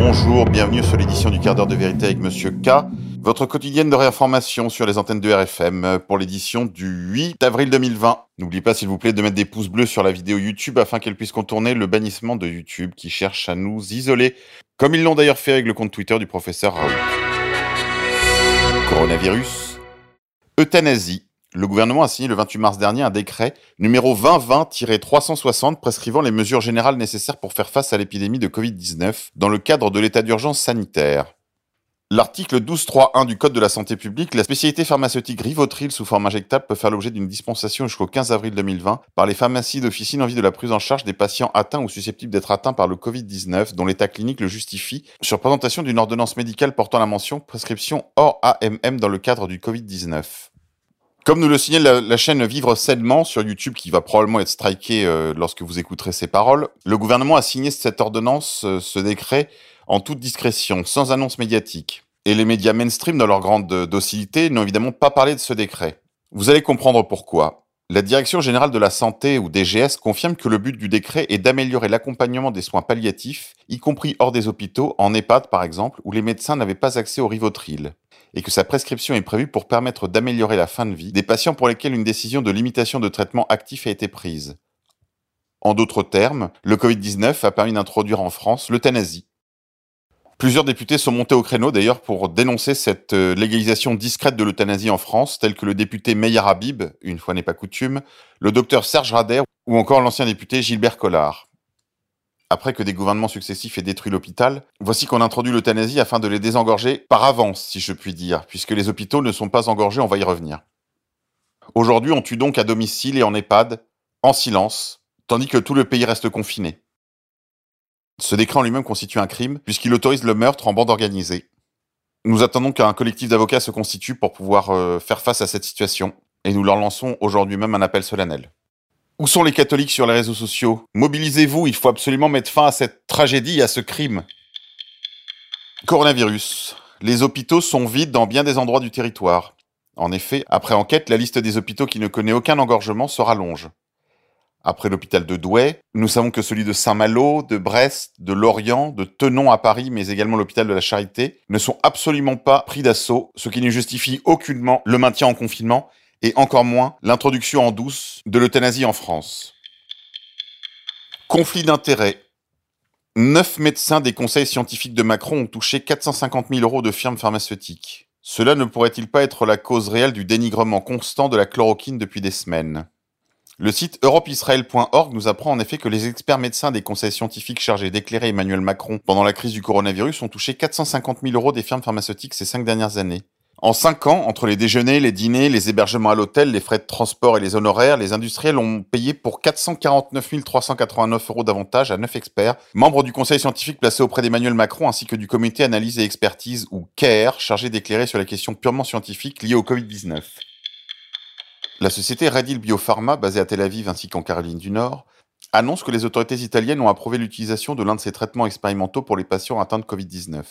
bonjour, bienvenue sur l'édition du quart d'heure de vérité avec Monsieur K, votre quotidienne de réinformation sur les antennes de RFM pour l'édition du 8 avril 2020. N'oubliez pas s'il vous plaît de mettre des pouces bleus sur la vidéo YouTube afin qu'elle puisse contourner le bannissement de YouTube qui cherche à nous isoler, comme ils l'ont d'ailleurs fait avec le compte Twitter du professeur Raoult. Coronavirus, euthanasie, le gouvernement a signé le 28 mars dernier un décret numéro 2020-360 prescrivant les mesures générales nécessaires pour faire face à l'épidémie de Covid-19 dans le cadre de l'état d'urgence sanitaire. L'article 12.3.1 du Code de la santé publique, la spécialité pharmaceutique Rivotril sous forme injectable peut faire l'objet d'une dispensation jusqu'au 15 avril 2020 par les pharmacies d'officine en vue de la prise en charge des patients atteints ou susceptibles d'être atteints par le Covid-19 dont l'état clinique le justifie sur présentation d'une ordonnance médicale portant la mention prescription hors AMM dans le cadre du Covid-19. Comme nous le signale la, chaîne Vivre sainement sur YouTube, qui va probablement être strikée euh, lorsque vous écouterez ces paroles, le gouvernement a signé cette ordonnance, euh, ce décret, en toute discrétion, sans annonce médiatique. Et les médias mainstream, dans leur grande docilité, n'ont évidemment pas parlé de ce décret. Vous allez comprendre pourquoi. La Direction générale de la santé, ou DGS, confirme que le but du décret est d'améliorer l'accompagnement des soins palliatifs, y compris hors des hôpitaux, en EHPAD par exemple, où les médecins n'avaient pas accès au Rivotril et que sa prescription est prévue pour permettre d'améliorer la fin de vie des patients pour lesquels une décision de limitation de traitement actif a été prise. En d'autres termes, le Covid-19 a permis d'introduire en France l'euthanasie. Plusieurs députés sont montés au créneau d'ailleurs pour dénoncer cette euh, légalisation discrète de l'euthanasie en France, tel que le député Meyer Habib, une fois n'est pas coutume, le docteur Serge Rader ou encore l'ancien député Gilbert Collard après que des gouvernements successifs aient détruit l'hôpital, voici qu'on introduit l'euthanasie afin de les désengorger par avance, si je puis dire, puisque les hôpitaux ne sont pas engorgés, on va y revenir. Aujourd'hui, on tue donc à domicile et en EHPAD, en silence, tandis que tout le pays reste confiné. Ce décret en lui-même constitue un crime, puisqu'il autorise le meurtre en bande organisée. Nous attendons qu'un collectif d'avocats se constitue pour pouvoir euh, faire face à cette situation, et nous leur lançons aujourd'hui même un appel solennel. Où sont les catholiques sur les réseaux sociaux? Mobilisez-vous, il faut absolument mettre fin à cette tragédie, à ce crime. Coronavirus. Les hôpitaux sont vides dans bien des endroits du territoire. En effet, après enquête, la liste des hôpitaux qui ne connaît aucun engorgement se rallonge. Après l'hôpital de Douai, nous savons que celui de Saint-Malo, de Brest, de Lorient, de Tenon à Paris, mais également l'hôpital de la Charité, ne sont absolument pas pris d'assaut, ce qui ne justifie aucunement le maintien en confinement et encore moins l'introduction en douce de l'euthanasie en France. Conflit d'intérêts. Neuf médecins des conseils scientifiques de Macron ont touché 450 000 euros de firmes pharmaceutiques. Cela ne pourrait-il pas être la cause réelle du dénigrement constant de la chloroquine depuis des semaines? Le site europeisrael.org nous apprend en effet que les experts médecins des conseils scientifiques chargés d'éclairer Emmanuel Macron pendant la crise du coronavirus ont touché 450 000 euros des firmes pharmaceutiques ces cinq dernières années. En cinq ans, entre les déjeuners, les dîners, les hébergements à l'hôtel, les frais de transport et les honoraires, les industriels ont payé pour 449 389 euros d'avantages à neuf experts, membres du conseil scientifique placé auprès d'Emmanuel Macron ainsi que du comité analyse et expertise ou CARE chargé d'éclairer sur les questions purement scientifiques liées au Covid-19. La société Redil Biopharma, basée à Tel Aviv ainsi qu'en Caroline du Nord, annonce que les autorités italiennes ont approuvé l'utilisation de l'un de ces traitements expérimentaux pour les patients atteints de Covid-19.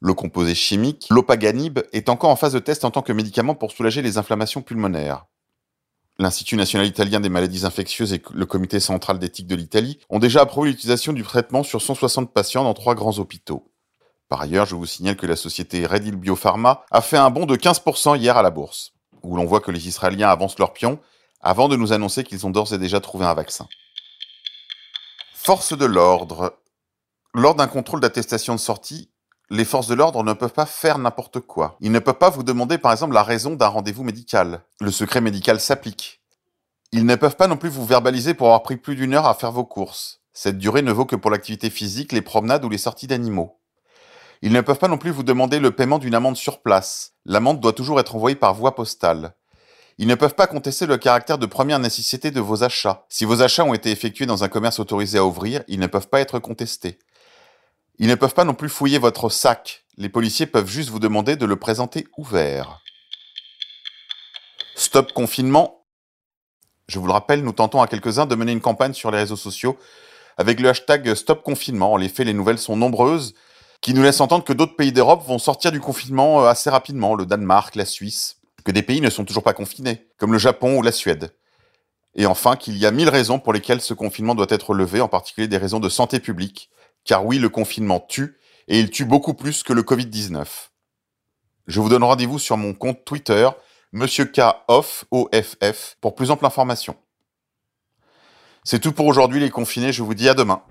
Le composé chimique, l'opaganib, est encore en phase de test en tant que médicament pour soulager les inflammations pulmonaires. L'Institut national italien des maladies infectieuses et le Comité central d'éthique de l'Italie ont déjà approuvé l'utilisation du traitement sur 160 patients dans trois grands hôpitaux. Par ailleurs, je vous signale que la société Redil Biopharma a fait un bond de 15% hier à la bourse, où l'on voit que les Israéliens avancent leur pion avant de nous annoncer qu'ils ont d'ores et déjà trouvé un vaccin. Force de l'ordre. Lors d'un contrôle d'attestation de sortie, les forces de l'ordre ne peuvent pas faire n'importe quoi. Ils ne peuvent pas vous demander par exemple la raison d'un rendez-vous médical. Le secret médical s'applique. Ils ne peuvent pas non plus vous verbaliser pour avoir pris plus d'une heure à faire vos courses. Cette durée ne vaut que pour l'activité physique, les promenades ou les sorties d'animaux. Ils ne peuvent pas non plus vous demander le paiement d'une amende sur place. L'amende doit toujours être envoyée par voie postale. Ils ne peuvent pas contester le caractère de première nécessité de vos achats. Si vos achats ont été effectués dans un commerce autorisé à ouvrir, ils ne peuvent pas être contestés. Ils ne peuvent pas non plus fouiller votre sac. Les policiers peuvent juste vous demander de le présenter ouvert. Stop confinement. Je vous le rappelle, nous tentons à quelques-uns de mener une campagne sur les réseaux sociaux avec le hashtag Stop confinement. En effet, les nouvelles sont nombreuses qui nous laissent entendre que d'autres pays d'Europe vont sortir du confinement euh, assez rapidement, le Danemark, la Suisse, que des pays ne sont toujours pas confinés, comme le Japon ou la Suède. Et enfin, qu'il y a mille raisons pour lesquelles ce confinement doit être levé, en particulier des raisons de santé publique, Car oui, le confinement tue, et il tue beaucoup plus que le Covid-19. Je vous donne rendez-vous sur mon compte Twitter, Monsieur K off, pour plus ample information. C'est tout pour aujourd'hui les confinés, je vous dis à demain.